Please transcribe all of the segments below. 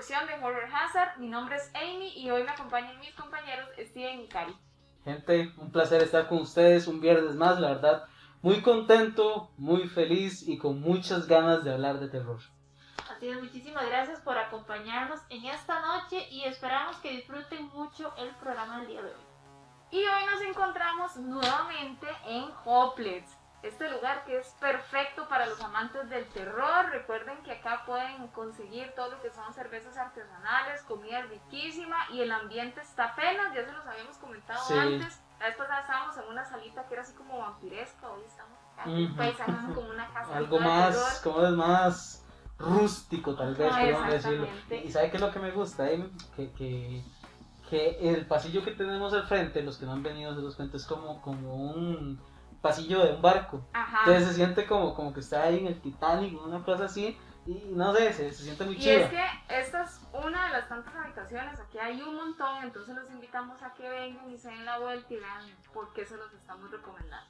producción de Horror Hazard. Mi nombre es Amy y hoy me acompañan mis compañeros Steven y Cari. Gente, un placer estar con ustedes un viernes más, la verdad. Muy contento, muy feliz y con muchas ganas de hablar de terror. Así es, muchísimas gracias por acompañarnos en esta noche y esperamos que disfruten mucho el programa del día de hoy. Y hoy nos encontramos nuevamente en Hoplets, este lugar que es perfecto para los amantes del terror. Recuerden que acá pueden conseguir todo lo que son cervezas artesanales, comida riquísima y el ambiente está apenas, ya se los habíamos comentado Sí. antes. La vez pasada estábamos en una salita que era así como vampiresca, hoy estamos acá un paisaje como una casa. Algo de más, como es más rústico tal vez, Ah, podemos decirlo. Y sabe qué es lo que me gusta, Amy? que, que, que el pasillo que tenemos al frente, los que no han venido se los cuento, es como, como un pasillo de un barco. Ajá. Entonces se siente como, como que está ahí en el Titanic, una cosa así, y no sé, se, se siente muy Y chido. es que esta es una de las tantas habitaciones, aquí hay un montón, entonces los invitamos a que vengan y se den la vuelta y vean por qué se los estamos recomendando.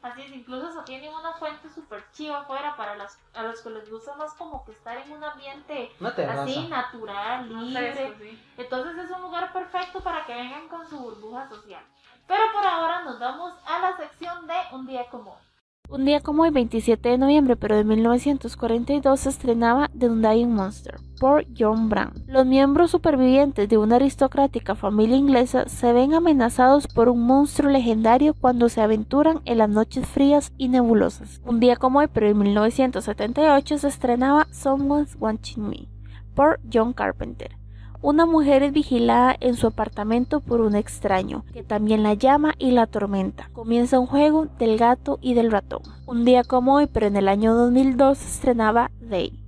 Así es, incluso se tienen una fuente súper chiva afuera para las, a los que les gusta más como que estar en un ambiente así, natural, libre. Fresco, sí. Entonces es un lugar perfecto para que vengan con su burbuja social. Pero por ahora nos vamos a la sección de Un día como hoy. Un día como hoy, 27 de noviembre, pero de 1942, se estrenaba The Undying Monster por John Brown. Los miembros supervivientes de una aristocrática familia inglesa se ven amenazados por un monstruo legendario cuando se aventuran en las noches frías y nebulosas. Un día como hoy, pero en 1978, se estrenaba Someone's Watching Me por John Carpenter. Una mujer es vigilada en su apartamento por un extraño, que también la llama y la atormenta. Comienza un juego del gato y del ratón. Un día como hoy, pero en el año 2002, se estrenaba Day,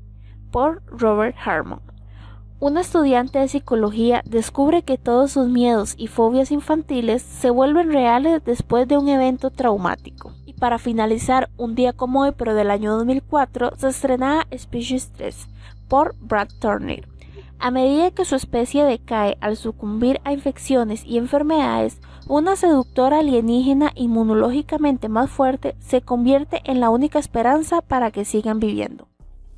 por Robert Harmon. Una estudiante de psicología descubre que todos sus miedos y fobias infantiles se vuelven reales después de un evento traumático. Y para finalizar, un día como hoy, pero del año 2004, se estrenaba Species 3 por Brad Turner. A medida que su especie decae al sucumbir a infecciones y enfermedades, una seductora alienígena inmunológicamente más fuerte se convierte en la única esperanza para que sigan viviendo.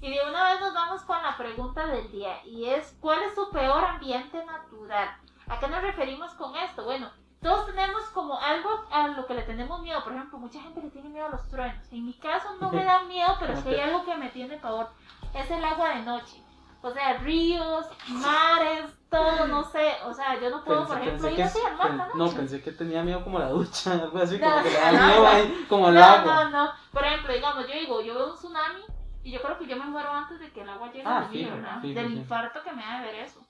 Y de una vez nos vamos con la pregunta del día y es ¿cuál es su peor ambiente natural? ¿A qué nos referimos con esto? Bueno, todos tenemos como algo a lo que le tenemos miedo. Por ejemplo, mucha gente le tiene miedo a los truenos. En mi caso no me da miedo, pero es que hay algo que me tiene pavor. Es el agua de noche. O sea, ríos, mares, todo, no sé. O sea, yo no puedo, por ejemplo, ir así al mar pen- no, pensé que tenía miedo como la ducha, algo así, No, como que le da miedo ahí, como al No, agua. no, no. Por ejemplo, digamos, yo digo, yo veo un tsunami y yo creo que yo me muero antes de que el agua llegue Ah, a mí, ¿verdad? fijo, Del fijo. infarto que me da de ver eso.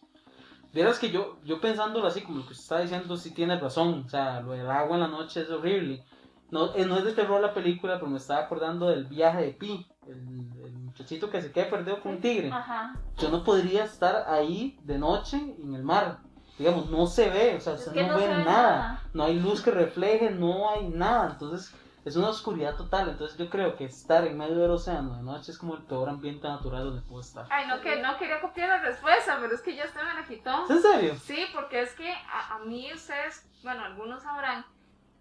Vieras que yo, yo pensándolo así, como lo que usted está diciendo, sí tiene razón. O sea, lo del agua en la noche es horrible. No, eh, no es de terror la película, pero me estaba acordando del viaje de Pi, el, el muchachito que se queda perdido con un tigre. Ajá. Yo no podría estar ahí de noche en el mar. Digamos, no se ve, o sea, usted no, no ve se nada. nada. No hay luz que refleje, no hay nada. Entonces, es una oscuridad total. Entonces, yo creo que estar en medio del océano de noche es como el peor ambiente natural donde puedo estar. Ay, no, que no quería copiar la respuesta, pero es que ya usted me la quitó. ¿Es en serio? Sí, porque es que a, a mí ustedes, bueno, algunos sabrán,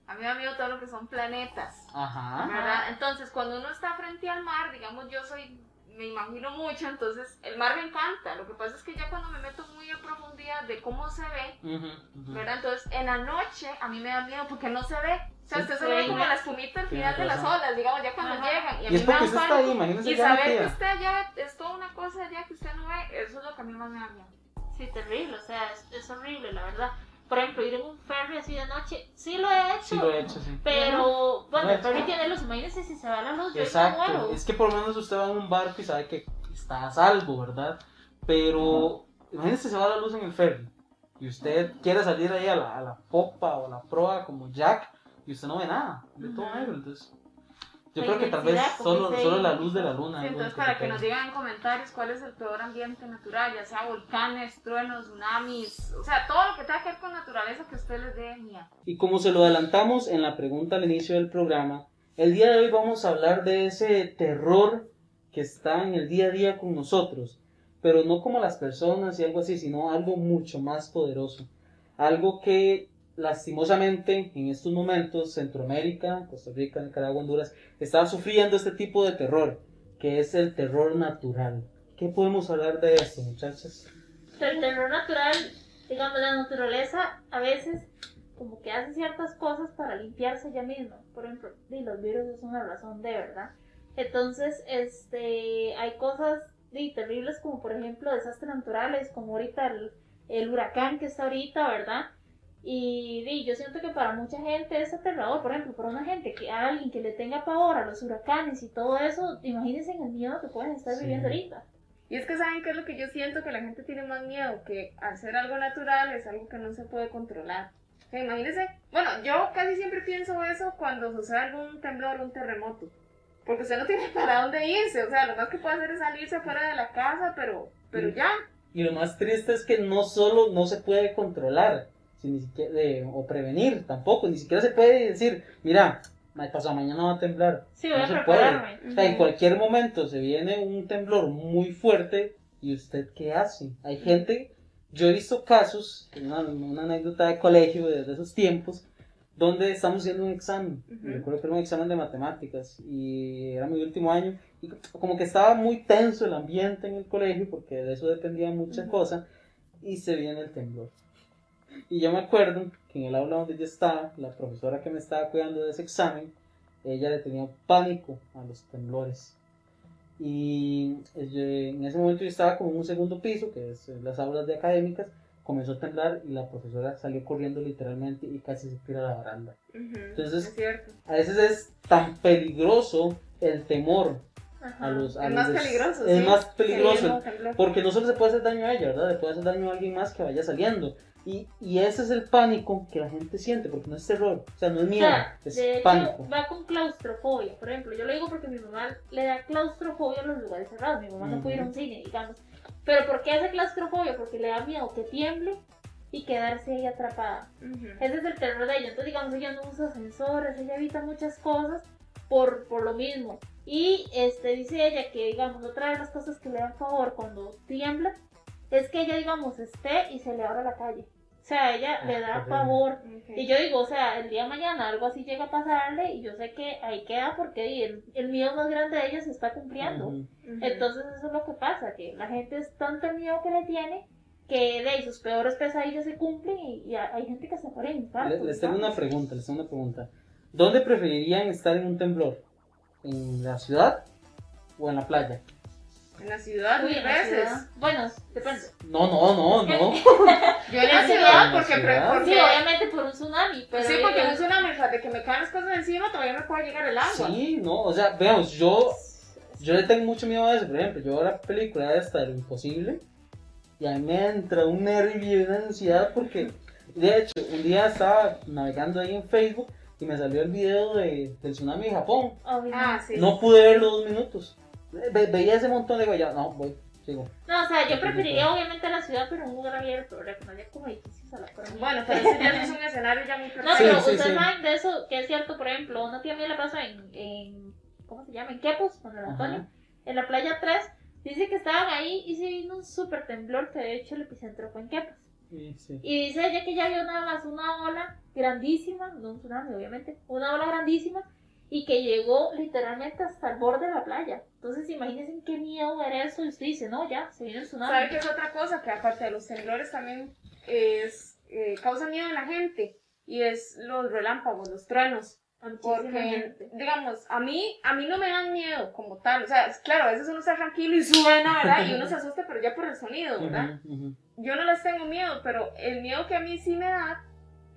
a mí me da miedo todo lo que son planetas, Ajá. ¿verdad? Entonces, cuando uno está frente al mar, digamos, yo soy, me imagino mucho, entonces el mar me encanta. Lo que pasa es que ya cuando me meto muy a profundidad de cómo se ve, ujú. ¿verdad? Entonces, en la noche a mí me da miedo porque no se ve. O sea, usted solo ve como la espumita al final de las olas, digamos, ya cuando Ajá. llegan. Y a Y mí es me porque usted está pánico. ahí, imagínese Y ya saber que usted allá es toda una cosa allá que usted no ve, eso es lo que a mí más me da miedo. Sí, terrible, o sea, es, es horrible, la verdad. Por ejemplo, ir en un ferry así de noche, sí lo he hecho. Sí lo he hecho, sí. Pero, bueno, he el ferry tiene luz, imagínense si se va la luz, yo Exacto. muero. Es que por lo menos usted va en un barco y sabe que está a salvo, ¿verdad? Pero imagínese se va la luz en el ferry y usted quiere salir ahí a la, a la popa o a la proa como Jack y usted no ve nada, ve todo negro. Entonces, yo creo que tal vez solo, solo la luz de la luna. Sí, entonces, que para que pega. nos digan en comentarios cuál es el peor ambiente natural, ya sea volcanes, truenos, tsunamis, o sea, todo lo que tenga que ver con naturaleza que usted les dé miedo. Y como se lo adelantamos en la pregunta al inicio del programa, el día de hoy vamos a hablar de ese terror que está en el día a día con nosotros, pero no como las personas y algo así, sino algo mucho más poderoso. Algo que lastimosamente en estos momentos Centroamérica, Costa Rica, Nicaragua, Honduras, están sufriendo este tipo de terror, que es el terror natural. ¿Qué podemos hablar de esto, muchachas? El terror natural, digamos, la naturaleza a veces como que hace ciertas cosas para limpiarse ella misma. Por ejemplo, y los virus es una razón de verdad. Entonces, este, hay cosas y terribles como por ejemplo desastres naturales, como ahorita el, el huracán que está ahorita, ¿verdad? Y, y, yo siento que para mucha gente es aterrador, por ejemplo, para una gente que a alguien que le tenga pavor a los huracanes y todo eso, imagínense el miedo que pueden estar Sí. viviendo ahorita. Y es que saben qué es lo que yo siento, que la gente tiene más miedo, que al ser algo natural es algo que no se puede controlar. O sea, imagínense, bueno, yo casi siempre pienso eso cuando sucede algún temblor o un terremoto. Porque usted no tiene para dónde irse, o sea, lo más que puede hacer es salirse fuera de la casa, pero, pero ya. Y lo más triste es que no solo no se puede controlar, ni siquiera, de- o prevenir tampoco, ni siquiera se puede decir, mira, pasado mañana va a temblar. Sí, voy No a se prepararme. O sea, en cualquier momento se viene un temblor muy fuerte y usted qué hace. Hay gente, yo he visto casos, una, una anécdota de colegio de, de esos tiempos, donde estamos haciendo un examen. Ujú. Me recuerdo que era un examen de matemáticas y era mi último año y como que estaba muy tenso el ambiente en el colegio porque de eso dependía muchas Ujú. cosas y se viene el temblor. Y yo me acuerdo que en el aula donde yo estaba, la profesora que me estaba cuidando de ese examen, ella le tenía pánico a los temblores. Y eh, en ese momento yo estaba como en un segundo piso, que es eh, las aulas de académicas, comenzó a temblar y la profesora salió corriendo literalmente y casi se tira a la baranda. Ujú, Entonces- es cierto. A veces es tan peligroso el temor Ajá. a los... a Es los más des- peligroso. Es más peligroso. Porque no solo se puede hacer daño a ella, ¿verdad? Le puede hacer daño a alguien más que vaya saliendo. Y, y ese es el pánico que la gente siente, porque no es terror, o sea, no es O miedo, sea, es de hecho, pánico. va con claustrofobia. Por ejemplo, yo lo digo porque mi mamá le da claustrofobia a los lugares cerrados. Mi mamá no puede ir a un cine, digamos. Pero ¿por qué hace claustrofobia? Porque le da miedo que tiemble y quedarse ahí atrapada. Ujú. Ese es el terror de ella. Entonces, digamos, ella no usa ascensores, ella evita muchas cosas por, por lo mismo. Y este dice ella que, digamos, otra de las cosas que le dan favor cuando tiembla es que ella, digamos, esté y se le abra la calle. O sea, ella Ah, le da favor. Ok. Y yo digo, o sea, el día de mañana algo así llega a pasarle y yo sé que ahí queda porque el, el miedo más grande de ella se está cumpliendo. Ujú. Ujú. Entonces eso es lo que pasa, que la gente es tanto miedo que le tiene que de ahí sus peores pesadillas se cumplen y, y hay gente que se muere de infarto. Le- Les tengo una pregunta, les tengo una pregunta. ¿Dónde preferirían estar en un temblor? ¿En la ciudad o en la playa? En la ciudad, mil veces. ciudad. Bueno, depende. No, no, no, no. Yo en la ciudad, porque, pre- ciudad. porque Sí, obviamente por un tsunami, pero... sí, porque un tsunami, o sea, de que me caen las cosas encima, todavía me puede llegar el agua. Sí, no, o sea, veamos, yo, yo le tengo mucho miedo a eso. Por ejemplo, yo veo la película esta de lo imposible y a mí me entra un nervio y una ansiedad porque, de hecho, un día estaba navegando ahí en Facebook y me salió el video de, del tsunami de Japón. Obviamente. Ah, sí. No pude verlo dos minutos. Ve- veía ese montón de ya, no, voy, sigo. No, o sea, yo preferiría obviamente la ciudad, pero un lugar abierto, haya como edificios a la por Bueno, pero ese ya no es un escenario ya muy No. Sí, pero sí, ustedes sí. saben de eso, que es cierto, por ejemplo, una tía mía le pasó en, en ¿cómo se llama? En Quepos, con el Antonio, Ajá. en la playa 3, dice que estaban ahí y se vino un súper temblor, que de hecho el epicentro fue en Quepos. Sí, sí. Y dice ella que ya vio nada más una ola grandísima, no un tsunami obviamente, una ola grandísima, y que llegó literalmente hasta el borde de la playa. Entonces imagínense qué miedo ver eso, y usted dice, no, ya, se viene el tsunami. ¿Sabe qué es otra cosa? Que aparte de los temblores también es, eh, causa miedo en la gente. Y es los relámpagos, los truenos. Muchísima Porque, gente. digamos, a mí, a mí no me dan miedo como tal. O sea, claro, a veces uno está tranquilo y suena, ¿verdad? Y uno se asusta, pero ya por el sonido, ¿verdad? Ujú, ujú. Yo no les tengo miedo, pero el miedo que a mí sí me da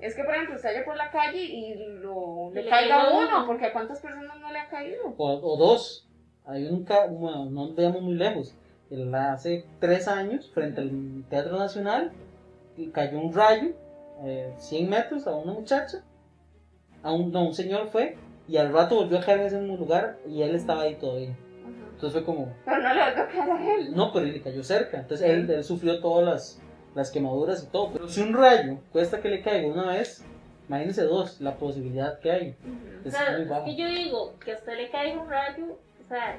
es que, por ejemplo, usted vaya por la calle y lo, le le caiga uno, uno. porque a cuántas personas no le ha caído. O, o dos. Hay un bueno, no veamos muy lejos. El- hace tres años, frente al Teatro Nacional, y cayó un rayo, eh, 100 metros, a una muchacha. A un, no, un señor fue, y al rato volvió a caer en ese mismo lugar, y él estaba ahí todavía. Entonces fue como, Pero no le va a caer a él. no, pero él le cayó cerca. Entonces él, él sufrió todas las, las quemaduras y todo. Pero si un rayo cuesta que le caiga una vez, imagínense dos, la posibilidad que hay. O Es sea, muy es bajo. que yo digo que a usted le caiga un rayo, o sea,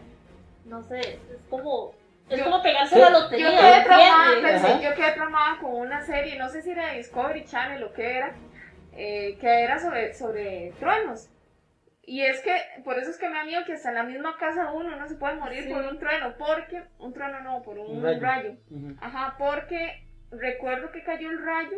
no sé, es como, es Yo- como pegarse Sí. la Yo lotería. quedé traumada, yo quedé traumada con una serie, no sé si era de Discovery Channel o qué era, eh, que era sobre, sobre truenos. Y es que, por eso es que me da miedo que hasta en la misma casa uno no se puede morir Sí. por un trueno, porque, un trueno no, por un, Un rayo. rayo. Ujú. Ajá, porque recuerdo que cayó el rayo,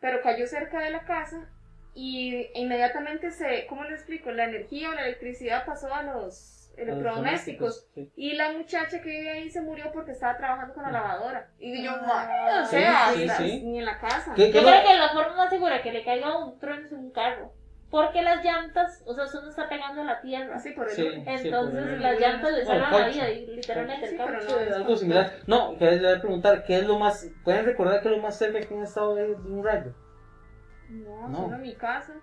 pero cayó cerca de la casa y inmediatamente se, ¿cómo le explico? La energía o la electricidad pasó a los electrodomésticos. sí. Y la muchacha que vive ahí se murió porque estaba trabajando con la lavadora. Y yo, Ah. "Ma, o Sí, sea, sí, hasta- sí. ni en la casa. ¿Qué- Yo creo que la forma más segura que le caiga un trueno es en un carro. Porque las llantas, o sea, eso no está pegando a la tierra. Así por el Sí. Entonces por- las llantas le salvan la vida, y literalmente Sí, el pero caucho. no, es- Algo similar. No, que les voy a preguntar, ¿qué es lo más. ¿Pueden recordar qué es lo más cerca que han estado de, de un rayo? No, No. solo en mi casa.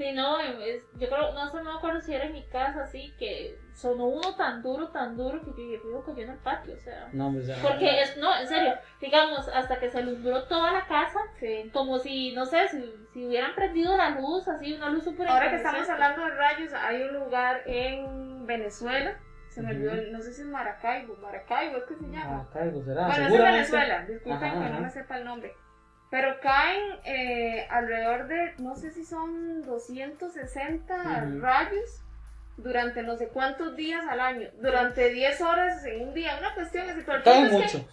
Sí, no, es- yo creo, no sé, no me acuerdo si era en mi casa, así, que sonó uno tan duro, tan duro, que yo dije, fijo, cayó en el patio, o sea. No, ya. Porque es, no, en serio, digamos, hasta que se alumbró toda la casa, Sí. como si, no sé, si, si hubieran prendido la luz, así, una luz súper Ahora que estamos hablando de rayos, hay un lugar en Venezuela. Se me olvidó, el- no sé si es Maracaibo. Maracaibo es que se llama. Cargo será. bueno, es en. Venezuela. Disculpen Ajá, que ajá. no me sepa el nombre. Pero caen eh, alrededor de, no sé si son 260 Ujú. rayos durante no sé cuántos días al año. Durante 10 horas en un día. Una cuestión así. Pero Caen punto es que mucho.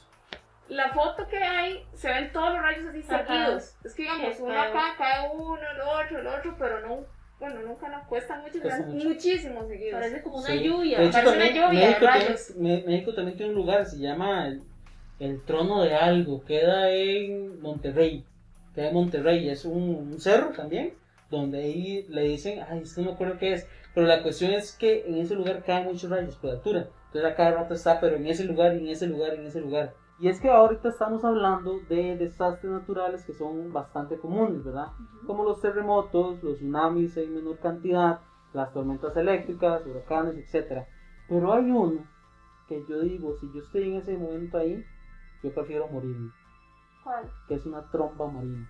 la foto que hay, se ven todos los rayos así Ajá. seguidos. Es que digamos, Qué uno feo. acá cae uno, el otro, el otro, pero no, bueno, nunca nos cuesta mucho, Cuesta pero mucho. muchísimos seguidos. Parece como una Sí. lluvia. De hecho, Parece una lluvia de México, rayos. tiene, Me- México también tiene un lugar, se llama el, el Trono de Algo, queda en Monterrey. Queda en Monterrey, es un, un cerro también, donde ahí le dicen, ay, es que no me acuerdo qué es, pero la cuestión es que en ese lugar caen muchos rayos por altura. Entonces a cada rato está, pero en ese lugar, en ese lugar, en ese lugar. Y es que ahorita estamos hablando de desastres naturales que son bastante comunes, ¿verdad? Ujú. como los terremotos, los tsunamis en menor cantidad, las tormentas eléctricas, huracanes, etc. Pero hay uno que yo digo, si yo estoy en ese momento ahí, yo prefiero morirme, ¿Cuál? que es una tromba marina.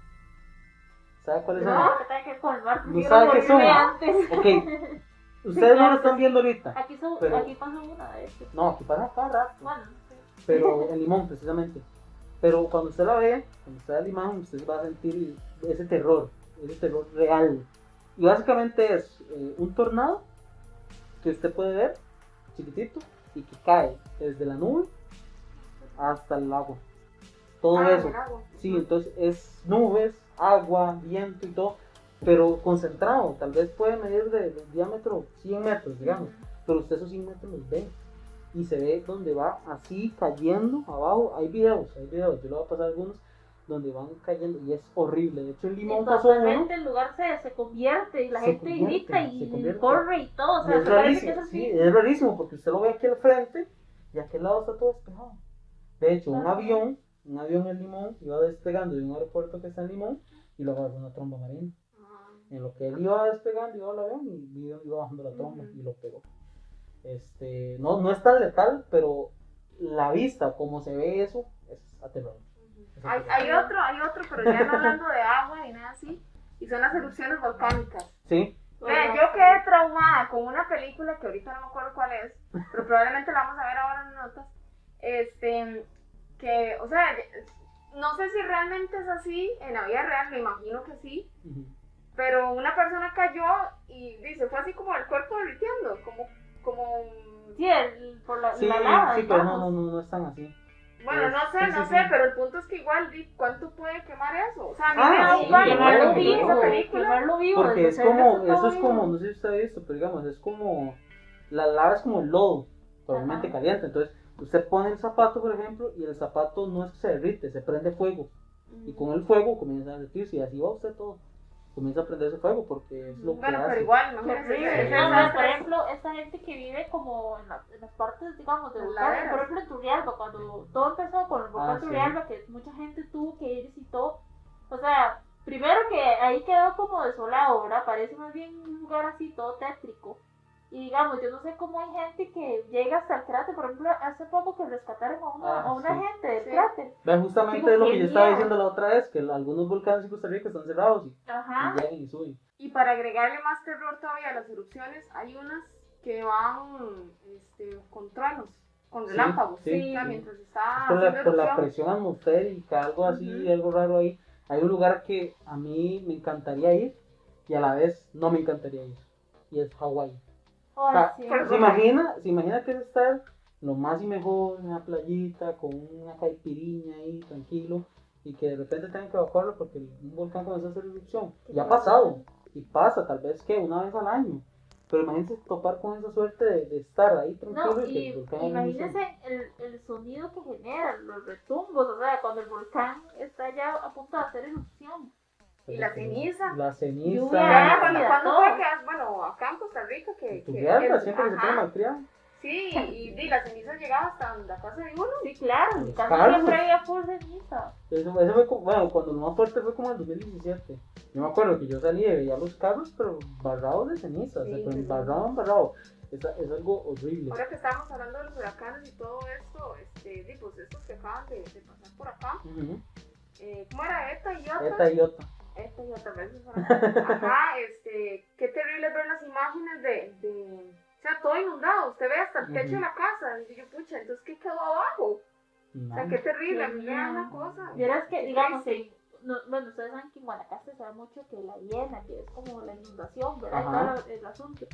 ¿Sabe cuál es? No, que tenga que colmar. ¿No sabe qué son? antes. Ok, ustedes no lo están viendo ahorita. Aquí, so- Pero- aquí pasó una de hecho. No, aquí pasa cada rato. Bueno, sí. pero en limón precisamente. Pero cuando usted la ve, cuando usted da la imagen, usted va a sentir ese terror, ese terror real. Y básicamente es eh, un tornado que usted puede ver, chiquitito, y que cae desde la nube hasta el agua. Todo Ah, eso. agua. Sí, entonces es nubes, agua, viento y todo, pero concentrado. Tal vez puede medir de, de diámetro 100 metros, digamos pero usted esos 100 metros los ve y se ve donde va así cayendo abajo. Hay videos, hay videos, yo le voy a pasar algunos donde van cayendo y es horrible. De hecho, en Y Limón pasó uno el lugar se, se convierte y la gente grita y corre y todo. O y sea, es me parece que rarísimo. es Sí, así. es rarísimo porque usted lo ve aquí al frente y aquel lado está todo despejado. De hecho, un avión, un avión en Limón iba despegando de un aeropuerto que está en Limón y lo agarró una tromba marina. Ah, En lo que él iba despegando, iba el avión y iba, iba bajando la tromba y lo pegó. Este, no, no es tan letal, pero la vista, como se ve eso, es aterrador. Hay, otro, hay otro, pero ya no hablando de agua ni nada así. Y son las erupciones volcánicas. Sí, Vean, yo quedé traumada con una película que ahorita no me acuerdo cuál es, pero probablemente la vamos a ver ahora en notas. Este, que, o sea, no sé si realmente es así en la vida real, me imagino que sí, ujú, pero una persona cayó y dice, fue así como el cuerpo derritiendo, como, como, Sí, el- por la, sí, la lava. sí, pero no, no, no, no están así. bueno, no sé, Sí, sí, no sí. sé, pero el punto es que igual, ¿cuánto puede quemar eso? O sea, a mí Ah, me da sí, un quemarlo vivo, esa película. quemarlo vivo. Porque es como, eso es como, no sé si usted ha visto, pero digamos, es como, la lava es como el lodo, probablemente Ajá. caliente. Entonces, usted pone el zapato, por ejemplo, y el zapato no es que se derrite, se prende fuego. Y con el fuego comienza a derretirse y así va usted todo. Comienza a prenderse fuego porque es lo que Bueno, hace. pero igual, Qué imagínense, horrible. por es- ejemplo, esta gente que vive como en, la- en las partes, digamos, de laderas. por ejemplo en Turrialba, cuando todo empezó con el volcán Ah, sí. Turrialba, que mucha gente tuvo que ir y todo. O sea, primero que ahí quedó como desolado, ¿verdad? Parece más bien un lugar así todo tétrico. Y digamos, yo no sé cómo hay gente que llega hasta el cráter. Por ejemplo, hace poco que rescataron a una, Ah, a una sí. gente del Sí. cráter. Vean, justamente Digo, es lo que yo estaba diciendo la otra vez, que algunos volcanes en Costa Rica están cerrados y, Ajá. y llegan y suben. Y para agregarle más terror todavía a las erupciones, hay unas que van este, con truenos, con relámpagos. sí, sí. mientras está por la, por la presión atmosférica, algo así, Ujú. algo raro ahí. Hay un lugar que a mí me encantaría ir y a la vez no me encantaría ir. y es Hawái. Ay, sea, sí. ¿Se imagina, se imagina que es estar lo más y mejor en una playita con una caipiriña ahí tranquilo y que de repente tengan que evacuarlo porque un volcán comenzó a hacer erupción? Ya ha pasado y pasa, tal vez que una vez al año. Pero imagínense topar con esa suerte de, de estar ahí tranquilo No, y que y el volcán imagínense el, el sonido que genera, los retumbos, o sea, cuando el volcán está ya a punto de hacer erupción. Y la ceniza. La ceniza. Lluvia cuando, cuando fue que, bueno, acá en Costa Rica que... Tu que- mierda, que- siempre que se ajá, pone malcriado. Sí, y, y la ceniza llegaba hasta la casa de uno. Sí, claro, en casa siempre había full ceniza. Eso, eso fue como, bueno, cuando lo más fuerte fue como en el 2017. Yo me acuerdo que yo salí y veía los carros, pero barrados de ceniza, o sea, Sí, sí. embarrado, embarrado. Es, es algo horrible. Ahora que estábamos hablando de los huracanes y todo esto, este, pues estos que acaban de, de pasar por acá, eh, ¿cómo era? Eta y Iota. Eta y Ota. Esta y otra vez. Ajá, este, qué terrible ver las imágenes de, de, o sea, todo inundado. Usted ve hasta el techo de la casa. Y yo, pucha, entonces, ¿qué quedó abajo? O sea, qué terrible. A mí me da una cosa. Vieras que, digamos, en- no- bueno, ustedes saben que en Guanacaste se da mucho que la hiena, que es como la inundación, ¿verdad? Todo lo- el asunto.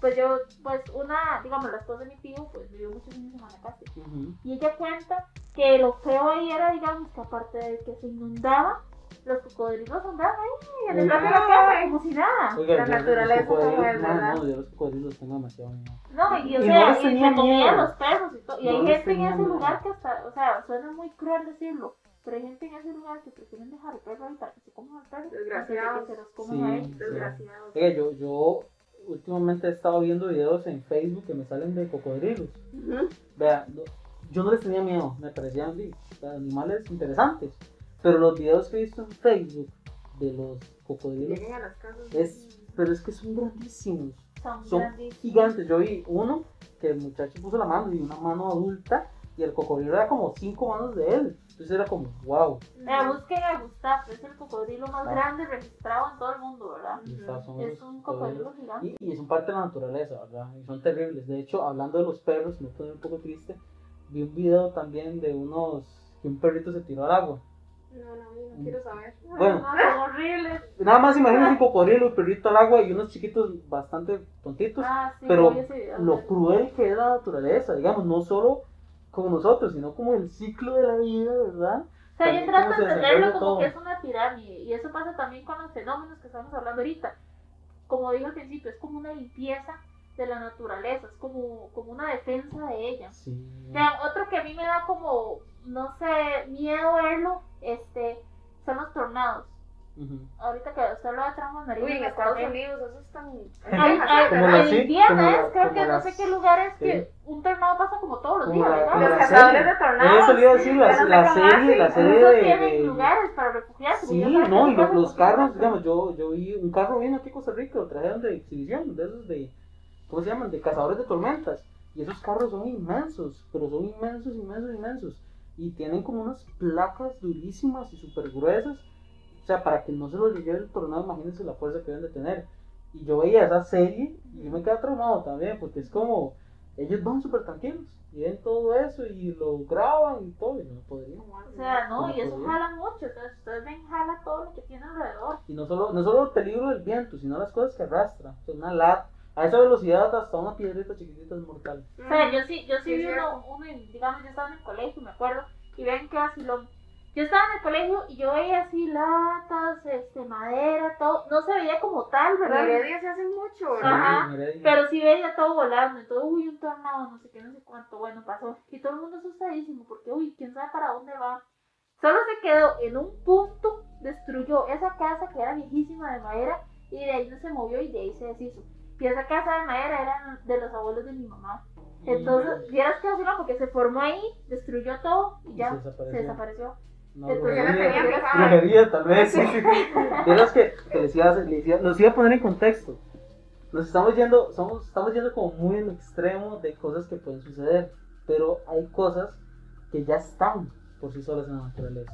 Pues yo, pues una, digamos, la esposa de mi tío, pues vivió muchos años en Guanacaste. Ujú. Y ella cuenta que lo feo ahí era, digamos, que aparte de que se inundaba, los cocodrilos andaban ahí en el Uy. patio de la casa como si nada. Oiga, La yo- naturaleza es, no, ¿verdad? no, yo los cocodrilos los tengo demasiado miedo. No, y o sea, y se comían miedo. los perros y todo. Y No hay gente en ese miedo. lugar que hasta, o sea, suena muy cruel decirlo, pero hay gente en ese lugar que prefieren dejar el perro ahí para que se coman al perro Desgraciados. que se los coman Sí. a ellos. Desgraciados. Oiga, yo, yo últimamente he estado viendo videos en Facebook que me salen de cocodrilos. Ujú. Vea, no- yo no les tenía miedo, me parecían animales interesantes. Pero los videos que he visto en Facebook de los cocodrilos Lleguen a las casas. es, pero es que son grandísimos, Son, son grandísimos. gigantes. Yo vi uno que el muchacho puso la mano y una mano adulta y el cocodrilo era como cinco manos de él. Entonces era como, wow. Vea, busquen a Gustav, es el cocodrilo más Ah. grande registrado en todo el mundo, ¿verdad? Es un cocodrilo gigante. Y, y son parte de la naturaleza, ¿verdad? Y son terribles. De hecho, hablando de los perros, me pone un poco triste. Vi un video también de unos que un perrito se tiró al agua. No, no, yo no quiero saber. Bueno, No, son horribles. nada más imagínense un cocodrilo, un perrito al agua y unos chiquitos bastante tontitos. Ah, sí, pero ese video. Lo cruel que es la naturaleza, digamos, no solo como nosotros, sino como el ciclo de la vida, ¿verdad? O sea, yo También trato cómo de entenderlo como todo. que es una pirámide. Y eso pasa también con los fenómenos que estamos hablando ahorita. Como digo al principio, es como una limpieza de la naturaleza, es como, como una defensa de ella. Sí. O sea, otro que a mí me da como, no sé, miedo verlo, este, son los tornados. Ahorita que usted lo de Tramos Marinas. Uy, en Estados. Unidos eso es tan... Ay, ay, Como en Indiana es, creo que no sé qué lugares sí. que un tornado pasa como todos los Como días, la- ¿verdad? como Los cazadores de tornados. Eso le iba a decir, la, serie, la serie de, tienen lugares para refugiarse. Sí, no, y los, los carros, digamos, yo, yo vi un carro vino aquí a Costa Rica, lo trajeron de exhibición, de esos de, ¿cómo se llaman? De cazadores de tormentas. Y esos carros son inmensos, pero son inmensos, inmensos, inmensos. Y tienen como unas placas durísimas y súper gruesas. O sea, para que no se los lleve el tornado, imagínense la fuerza que deben de tener. Y yo veía esa serie y yo me quedé traumado también, porque es como, ellos van súper tranquilos y ven todo eso y lo graban y todo, y no podría. O sea, no, y eso Como jala mucho. Entonces, ustedes ven, jala todo lo que tiene alrededor. Y no solo, no solo el peligro del viento, sino las cosas que arrastra. O sea, una lata, a esa velocidad hasta una piedrita chiquitita es mortal. O sea, yo sí, yo sí Sí, vi uno, uno, en- digamos, yo estaba en el colegio, me acuerdo, y ven que así lo... Yo estaba en el colegio y yo veía así latas, este, madera, todo. No se veía como tal, ¿verdad? Heredia se hacen mucho, ¿verdad? Ajá. Pero sí veía todo volando, y todo, uy, un tornado, no sé qué, no sé cuánto, bueno, pasó. Y todo el mundo asustadísimo, porque, uy, quién sabe para dónde va. Solo se quedó en un punto, destruyó esa casa que era viejísima de madera, y de ahí no se movió y de ahí se deshizo. Esa casa de madera era de los abuelos de mi mamá. Entonces, vieras que así, no, porque se formó ahí, destruyó todo y Y ya se desapareció. se desapareció. No, Entonces, brujería. tal vez. Vieras que, que les iba a, les iba- los iba a poner en contexto. Nos estamos yendo, somos, estamos yendo como muy en extremo de cosas que pueden suceder. Pero hay cosas que ya están por sí solas en la naturaleza.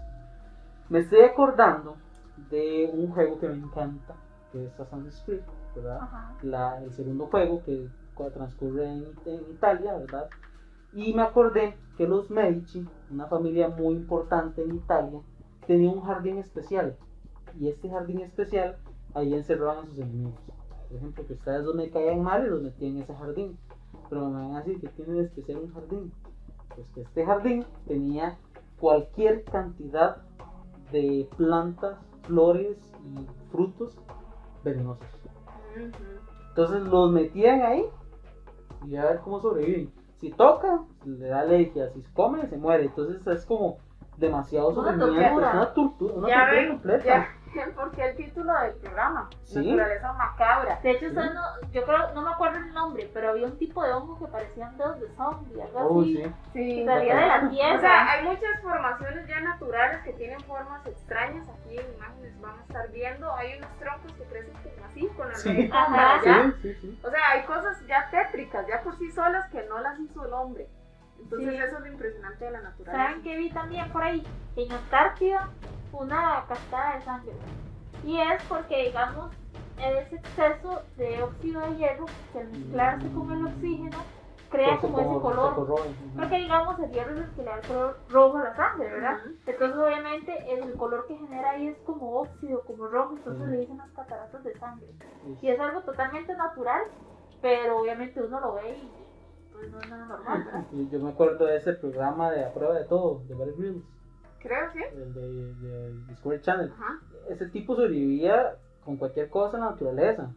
Me estoy acordando de un juego que me encanta, que es Assassin's Creed, ¿verdad? Ajá. la- el segundo juego que cu- transcurre en, en Italia, ¿verdad? Y me acordé que los Medici, una familia muy importante en Italia, tenía un jardín especial. Y este jardín especial, ahí encerraban a sus enemigos. por ejemplo, que ustedes dos me caían mal y los metí en ese jardín. Pero me van a decir que tiene de especial un jardín. Pues que este jardín tenía cualquier cantidad de plantas, flores y frutos venenosos. Entonces los metían ahí y a ver cómo sobreviven. Si toca, le da alergia, si come, se muere. Entonces es como demasiado sufrimiento, es una tortura, una tortura ven, completa. ya ven por qué el título del programa. Sí. Naturaleza macabra. De hecho, no, yo creo, no me acuerdo el nombre, pero había un tipo de hongo que parecían dedos de zombie, algo Uy, así. sí. Sí. Que salía de la O tierra. sea, hay muchas formaciones ya naturales que tienen formas extrañas. Aquí en imágenes van a estar viendo. Hay unos troncos que crecen como así, con las Sí. raíces Ajá. para allá. Sí, sí, sí. O sea, hay cosas ya tétricas, ya por sí solas, que no las hizo el hombre. Entonces, Sí. eso es lo impresionante de la naturaleza. ¿Saben qué vi también por ahí? En Antártida, una cascada de sangre. Y es porque, digamos, ese exceso de óxido de hierro, que al mezclarse con el oxígeno, crea Entonces, como ese se color. corroe. Porque, digamos, el hierro es el que le da el color rojo a la sangre, ¿verdad? Ujú. Entonces, obviamente, el color que genera ahí es como óxido, como rojo, entonces Ujú. le dicen las cataratas de sangre. Sí. Y es algo totalmente natural, pero obviamente uno lo ve y pues no es nada normal, ¿verdad? Y Yo me acuerdo de ese programa de A Prueba de Todo, de Bear Grylls, Creo, sí. el de, de Discovery Channel. Ajá. Ese tipo sobrevivía con cualquier cosa en la naturaleza.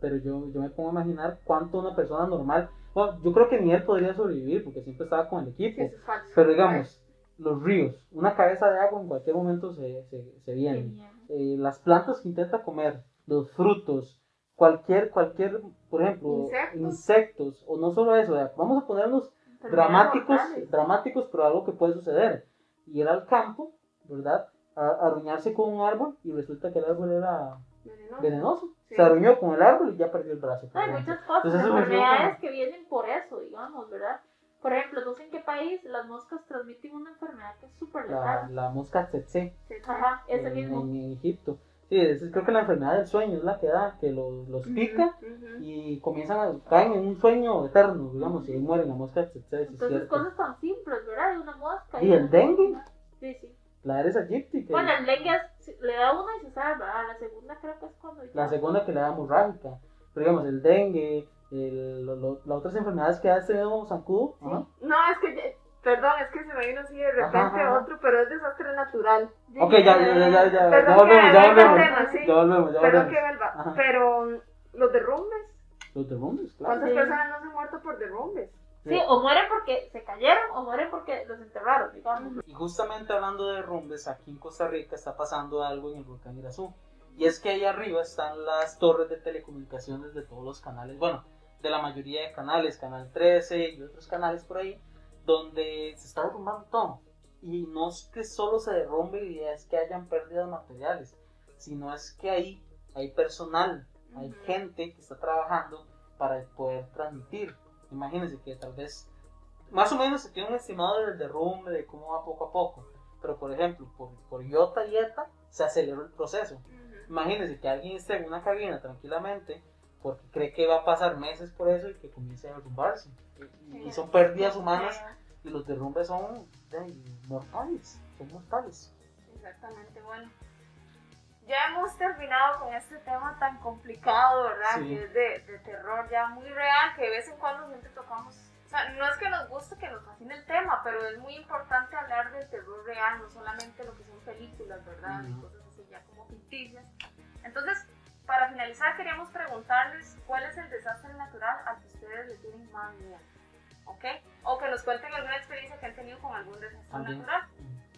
Pero yo, yo me pongo a imaginar cuánto una persona normal. Bueno, yo creo que ni él podría sobrevivir porque siempre estaba con el Sí, equipo. es falso. Pero digamos, los ríos, una cabeza de agua en cualquier momento se, se, se viene. Eh, las plantas que intenta comer, los frutos, cualquier, cualquier, por ejemplo, Insectos. insectos, o no solo eso, vamos a ponernos dramáticos, mortales. dramáticos, pero algo que puede suceder. Ir al campo, ¿verdad? A, a aruñarse con un árbol y resulta que el árbol era Venenoso. venenoso. Sí. Se aruñó con el árbol y ya perdió el brazo. Hay muchas cosas, Entonces, enfermedades que vienen por eso, digamos, ¿verdad? Por ejemplo, no sé en qué país las moscas transmiten una enfermedad que es súper letal. la mosca tsetse. Ajá, ese en, mismo. en Egipto. Sí, es- creo que la enfermedad del sueño es la que da, que los, los pica Ujú. y comienzan a caen en un sueño eterno, digamos, y ahí mueren la mosca es Entonces, cosas tan simples, ¿verdad? Una mosca. ¿Y el dengue? Sí, sí. La aegypti, que Bueno, el dengue es- le da una y se salva. A la segunda creo que es cuando la segunda que le da hemorrágica. Pero digamos, el dengue, el, lo- lo- las otras enfermedades que este nuevo zancudo. Sí. No, es que, perdón, es que se me vino así de repente Ajá, ajá. otro, pero es desastre natural. Sí, Ok, ya, ya, ya, ya, ya, Perdón ya volvemos, que ya volvemos. tema, sí. Ya volvemos, ya Perdón volvemos. que vuelva. Ajá. Pero los derrumbes, Los derrumbes, claro. ¿cuántas Sí. personas no se han muerto por derrumbes? Sí, o mueren porque se cayeron o mueren porque los enterraron, digamos. Y justamente hablando de derrumbes, aquí en Costa Rica está pasando algo en el volcán Irazú. Y es que ahí arriba están las torres de telecomunicaciones de todos los canales, bueno, de la mayoría de canales, Canal 13 y otros canales por ahí, donde se está derrumbando todo. Y no es que solo se derrumbe y es que hayan pérdidas materiales, sino es que ahí hay personal, hay gente que está trabajando para poder transmitir. Imagínense que tal vez, más o menos se tiene un estimado del derrumbe, de cómo va poco a poco. Pero por ejemplo, por, por iota y eta, se aceleró el proceso. Imagínense que alguien esté en una cabina tranquilamente porque cree que va a pasar meses por eso y que comience a derrumbarse. Y, y son pérdidas humanas y los derrumbes son mortales, son mortales. Exactamente, bueno. Ya hemos terminado con este tema tan complicado, ¿verdad? Sí. Que es de, de terror ya muy real, que de vez en cuando siempre tocamos. O sea, no es que nos guste que nos fascine el tema, pero es muy importante hablar del terror real, no solamente lo que son películas, ¿verdad? Y Ujú. cosas así ya como ficticias. Entonces, para finalizar, queríamos preguntarles cuál es el desastre natural al que ustedes le tienen más miedo, ¿ok? O que nos cuenten alguna experiencia que han tenido con algún desastre También. natural.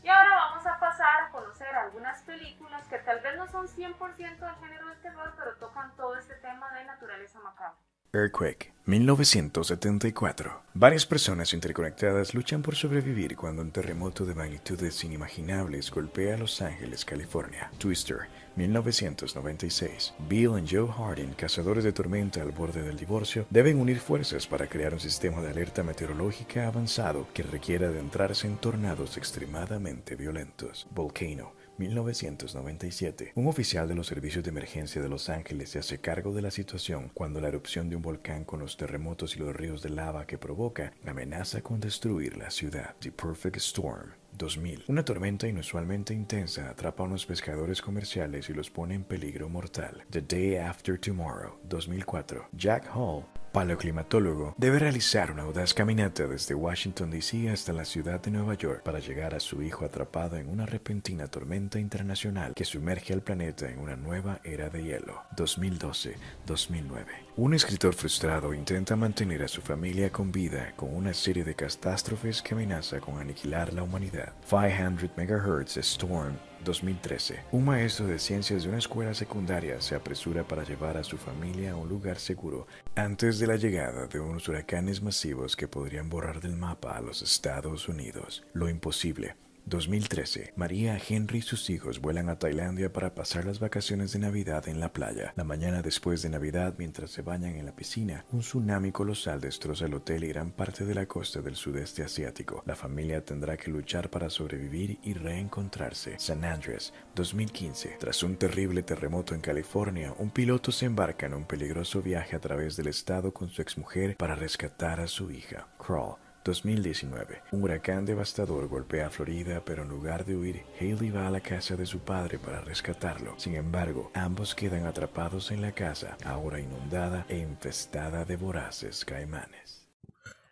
Y ahora vamos a pasar a conocer algunas películas que tal vez no son 100% del género del terror, pero tocan todo este tema de naturaleza macabra. Earthquake, 1974. Varias personas interconectadas luchan por sobrevivir cuando un terremoto de magnitudes inimaginables golpea a Los Ángeles, California. Twister, 1996. Bill y Joe Hardin, cazadores de tormenta al borde del divorcio, deben unir fuerzas para crear un sistema de alerta meteorológica avanzado que requiera adentrarse en tornados extremadamente violentos. Volcano, 1997. Un oficial de los servicios de emergencia de Los Ángeles se hace cargo de la situación cuando la erupción de un volcán con los terremotos y los ríos de lava que provoca amenaza con destruir la ciudad. The Perfect Storm. 2000. Una tormenta inusualmente intensa atrapa a unos pescadores comerciales y los pone en peligro mortal. The Day After Tomorrow, 2004. Jack Hall paleoclimatólogo, debe realizar una audaz caminata desde Washington, D.C. hasta la ciudad de Nueva York para llegar a su hijo atrapado en una repentina tormenta internacional que sumerge al planeta en una nueva era de hielo. 2012-2009. Un escritor frustrado intenta mantener a su familia con vida con una serie de catástrofes que amenaza con aniquilar la humanidad. 500 MHz Storm 2013. Un maestro de ciencias de una escuela secundaria se apresura para llevar a su familia a un lugar seguro antes de la llegada de unos huracanes masivos que podrían borrar del mapa a los Estados Unidos. Lo imposible 2013. María, Henry y sus hijos vuelan a Tailandia para pasar las vacaciones de Navidad en la playa. La mañana después de Navidad, mientras se bañan en la piscina, un tsunami colosal destroza el hotel y gran parte de la costa del sudeste asiático. La familia tendrá que luchar para sobrevivir y reencontrarse. San Andreas, 2015. Tras un terrible terremoto en California, un piloto se embarca en un peligroso viaje a través del estado con su exmujer para rescatar a su hija. Crawl, 2019. Un huracán devastador golpea a Florida, pero en lugar de huir, Haley va a la casa de su padre para rescatarlo. Sin embargo, ambos quedan atrapados en la casa, ahora inundada e infestada de voraces caimanes.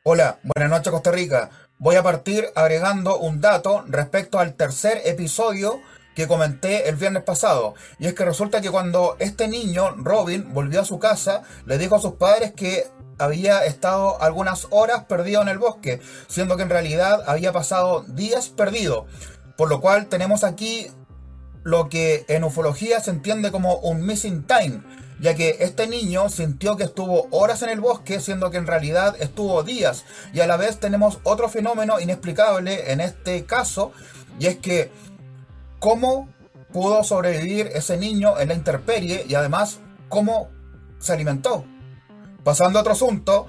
Hola, buenas noches Costa Rica. Voy a partir agregando un dato respecto al tercer episodio que comenté el viernes pasado. Y es que resulta que cuando este niño, Robin, volvió a su casa, le dijo a sus padres que había estado algunas horas perdido en el bosque, siendo que en realidad había pasado días perdido. Por lo cual tenemos aquí lo que en ufología se entiende como un missing time, ya que este niño sintió que estuvo horas en el bosque, siendo que en realidad estuvo días. Y a la vez tenemos otro fenómeno inexplicable en este caso, y es que cómo pudo sobrevivir ese niño en la intemperie y además cómo se alimentó. Pasando a otro asunto,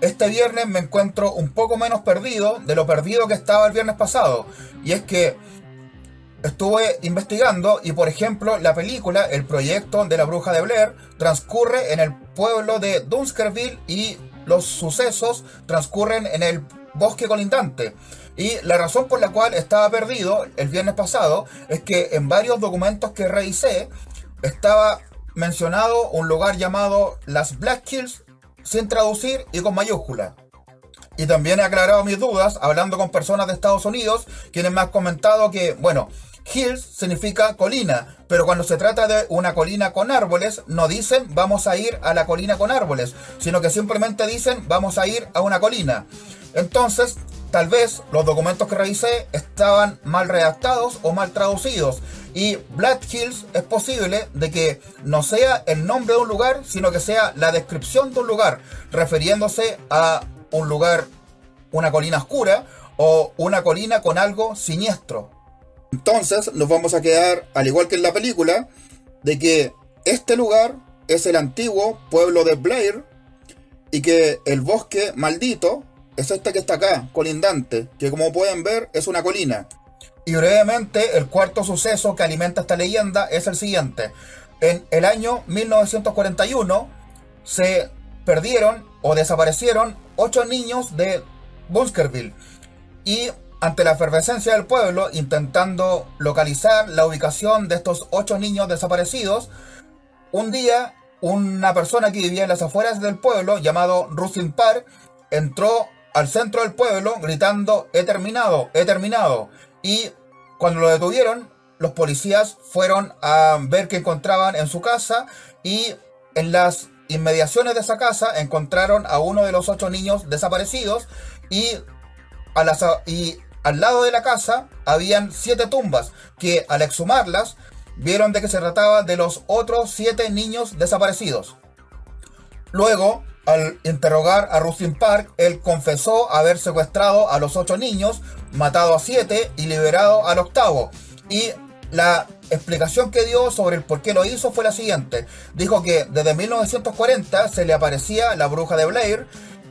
este viernes me encuentro un poco menos perdido de lo perdido que estaba el viernes pasado. Y es que estuve investigando y por ejemplo la película El proyecto de la bruja de Blair transcurre en el pueblo de Dunskerville y los sucesos transcurren en el bosque colindante. Y la razón por la cual estaba perdido el viernes pasado es que en varios documentos que revisé estaba mencionado un lugar llamado las Black Hills sin traducir y con mayúscula. Y también he aclarado mis dudas hablando con personas de Estados Unidos, quienes me han comentado que, bueno, hills significa colina, pero cuando se trata de una colina con árboles, no dicen vamos a ir a la colina con árboles, sino que simplemente dicen vamos a ir a una colina. Entonces, tal vez los documentos que revisé estaban mal redactados o mal traducidos. Y Black Hills es posible de que no sea el nombre de un lugar, sino que sea la descripción de un lugar, refiriéndose a un lugar, una colina oscura o una colina con algo siniestro. Entonces nos vamos a quedar, al igual que en la película, de que este lugar es el antiguo pueblo de Blair y que el bosque maldito es este que está acá, colindante, que como pueden ver es una colina. Y brevemente, el cuarto suceso que alimenta esta leyenda es el siguiente. En el año 1941 se perdieron o desaparecieron ocho niños de Bunkerville. Y ante la efervescencia del pueblo, intentando localizar la ubicación de estos ocho niños desaparecidos, un día una persona que vivía en las afueras del pueblo, llamado Rusin Park, entró al centro del pueblo gritando, he terminado, he terminado. Y cuando lo detuvieron, los policías fueron a ver qué encontraban en su casa y en las inmediaciones de esa casa encontraron a uno de los ocho niños desaparecidos y, al lado de la casa habían siete tumbas que al exhumarlas vieron de que se trataba de los otros siete niños desaparecidos. Luego al interrogar a Rustin Park, él confesó haber secuestrado a los ocho niños, matado a siete y liberado al octavo. Y la explicación que dio sobre el por qué lo hizo fue la siguiente. Dijo que desde 1940 se le aparecía la bruja de Blair,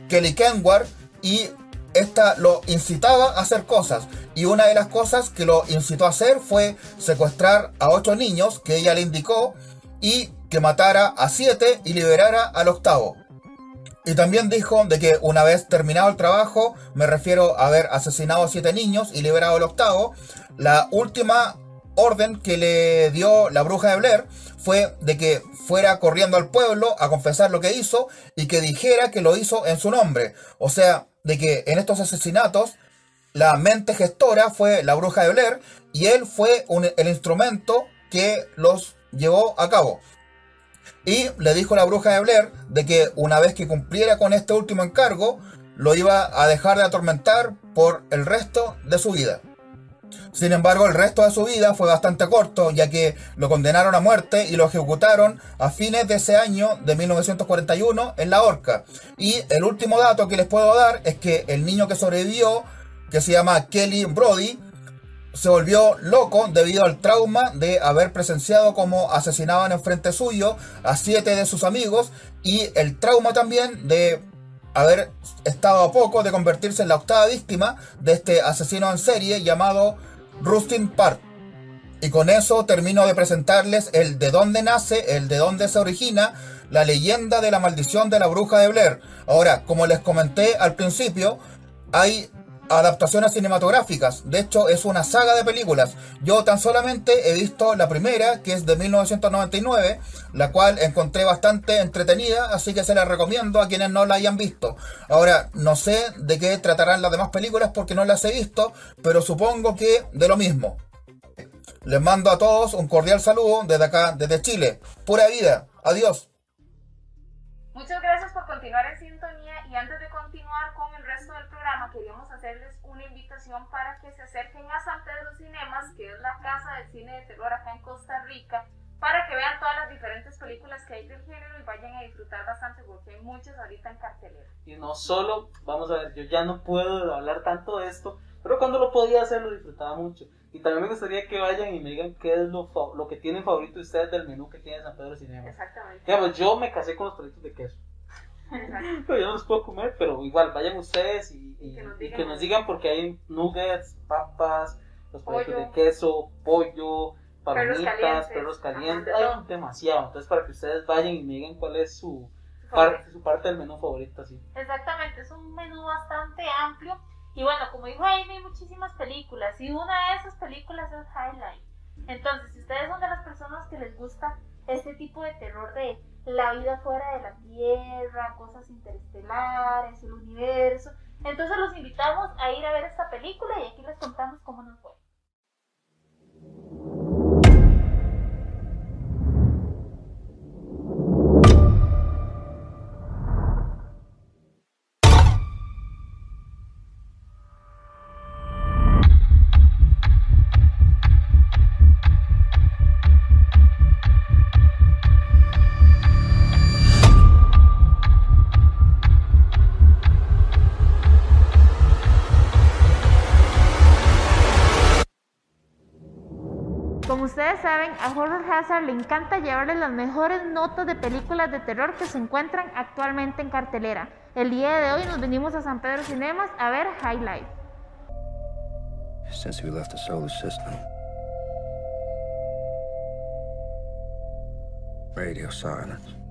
Kelly Kenward, y esta lo incitaba a hacer cosas. Y una de las cosas que lo incitó a hacer fue secuestrar a ocho niños que ella le indicó y que matara a siete y liberara al octavo. Y también dijo de que una vez terminado el trabajo, me refiero a haber asesinado a siete niños y liberado el octavo, la última orden que le dio la bruja de Blair fue de que fuera corriendo al pueblo a confesar lo que hizo y que dijera que lo hizo en su nombre. O sea, de que en estos asesinatos la mente gestora fue la bruja de Blair y él fue el instrumento que los llevó a cabo. Y le dijo a la bruja de Blair de que una vez que cumpliera con este último encargo, lo iba a dejar de atormentar por el resto de su vida. Sin embargo, el resto de su vida fue bastante corto, ya que lo condenaron a muerte y lo ejecutaron a fines de ese año de 1941 en la horca. Y el último dato que les puedo dar es que el niño que sobrevivió, que se llama Kelly Brody, se volvió loco debido al trauma de haber presenciado cómo asesinaban en frente suyo a siete de sus amigos y el trauma también de haber estado a poco de convertirse en la octava víctima de este asesino en serie llamado Rustin Park. Y con eso termino de presentarles el de dónde nace, el de dónde se origina la leyenda de la maldición de la bruja de Blair. Ahora, como les comenté al principio, hay adaptaciones cinematográficas. De hecho, es una saga de películas. Yo tan solamente he visto la primera, que es de 1999, la cual encontré bastante entretenida, así que se la recomiendo a quienes no la hayan visto. Ahora, no sé de qué tratarán las demás películas porque no las he visto, pero supongo que de lo mismo. Les mando a todos un cordial saludo desde acá, desde Chile. Pura vida. Adiós. Muchas gracias por continuar en sintonía y antes de continuar con el resto del programa queríamos hacerles una invitación para que se acerquen a San Pedro Cinemas, que es la casa del cine de terror acá en Costa Rica, para que vean todas las diferentes películas que hay del género y vayan a disfrutar bastante porque hay muchas ahorita en cartelera. Y no solo, vamos a ver, yo ya no puedo hablar tanto de esto, pero cuando lo podía hacer lo disfrutaba mucho. Y también me gustaría que vayan y me digan qué es lo, lo que tienen favorito ustedes del menú que tiene San Pedro Cinema. Exactamente. Digamos, yo me casé con los perritos de queso. Pero yo no los puedo comer, pero igual vayan ustedes y, que, nos digan, porque hay nuggets, papas, los perritos de queso, pollo, palomitas, perros calientes, hay demasiado. Entonces, para que ustedes vayan y me digan cuál es su, parte, su parte del menú favorito. Así. Exactamente, es un menú bastante amplio y bueno, como dijo Amy, hay muchísimas películas y una de esas películas es Highlight. Entonces, si ustedes son de las personas que les gusta este tipo de terror de la vida fuera de la Tierra, cosas interestelares, el universo, entonces los invitamos a ir a ver esta película y aquí les contamos cómo nos fue. Ustedes saben, a Horror Hazard le encanta llevarles las mejores notas de películas de terror que se encuentran actualmente en cartelera. El día de hoy nos venimos a San Pedro Cinemas a ver Highlight. Since we left the solar system, radio silence.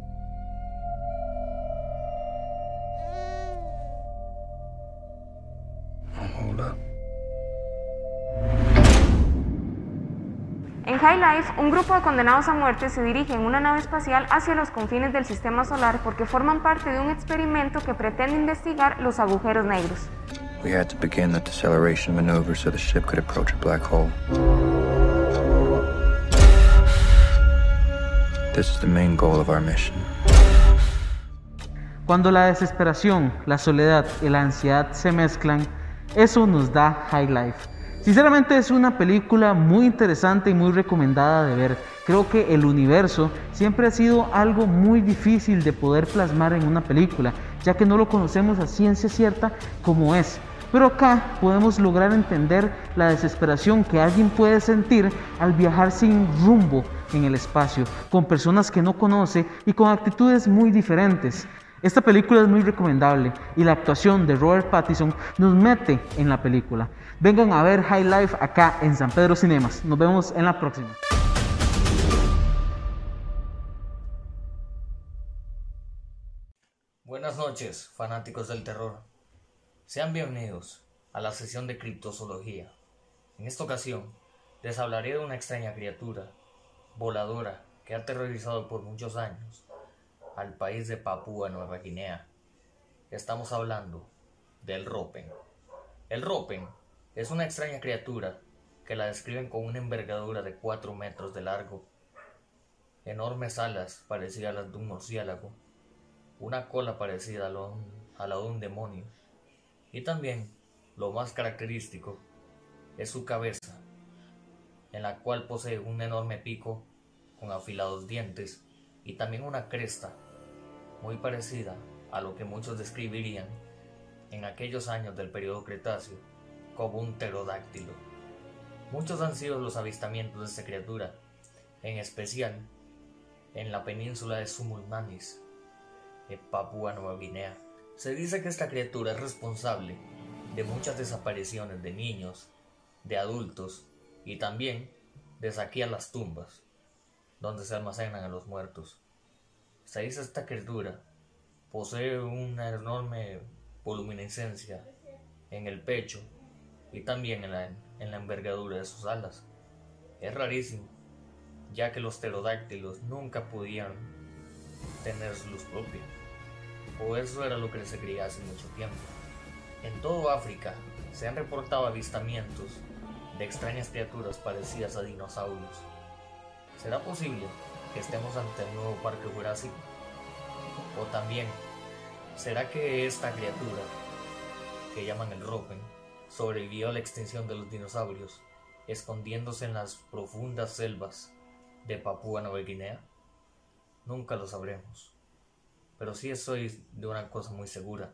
En High Life, un grupo de condenados a muerte se dirige en una nave espacial hacia los confines del sistema solar porque forman parte de un experimento que pretende investigar los agujeros negros. We had to begin the deceleration maneuver so the ship could approach a black hole. This is the main goal of our mission. Cuando la desesperación, la soledad y la ansiedad se mezclan, eso nos da High Life Sinceramente es una película muy interesante y muy recomendada de ver. Creo que el universo siempre ha sido algo muy difícil de poder plasmar en una película, ya que no lo conocemos a ciencia cierta como es. Pero acá podemos lograr entender la desesperación que alguien puede sentir al viajar sin rumbo en el espacio, con personas que no conoce y con actitudes muy diferentes. Esta película es muy recomendable y la actuación de Robert Pattinson nos mete en la película. Vengan a ver High Life acá en San Pedro Cinemas. Nos vemos en la próxima. Buenas noches, fanáticos del terror. Sean bienvenidos a la sesión de criptozoología. En esta ocasión, les hablaré de una extraña criatura voladora que ha aterrorizado por muchos años al país de Papúa Nueva Guinea. Estamos hablando del Ropen. El Ropen es una extraña criatura que la describen con una envergadura de 4 metros de largo, enormes alas parecidas a las de un murciélago, una cola parecida a, la de un demonio, y también, lo más característico, es su cabeza, en la cual posee un enorme pico con afilados dientes y también una cresta muy parecida a lo que muchos describirían en aquellos años del periodo Cretáceo como un pterodáctilo. Muchos han sido los avistamientos de esta criatura, en especial en la península de Sumulmanis, en Papúa Nueva Guinea. Se dice que esta criatura es responsable de muchas desapariciones de niños, de adultos y también de saquear las tumbas, donde se almacenan a los muertos. Se dice esta criatura posee una enorme voluminescencia en el pecho y también en la, en la envergadura de sus alas. Es rarísimo, ya que los pterodáctilos nunca podían tener su luz propia, o eso era lo que se creía hace mucho tiempo. En todo África se han reportado avistamientos de extrañas criaturas parecidas a dinosaurios. ¿Será posible que estemos ante el nuevo parque jurásico? O también, ¿será que esta criatura, que llaman el Ropen, sobrevivió a la extinción de los dinosaurios, escondiéndose en las profundas selvas de Papúa Nueva Guinea? Nunca lo sabremos. Pero sí estoy de una cosa muy segura.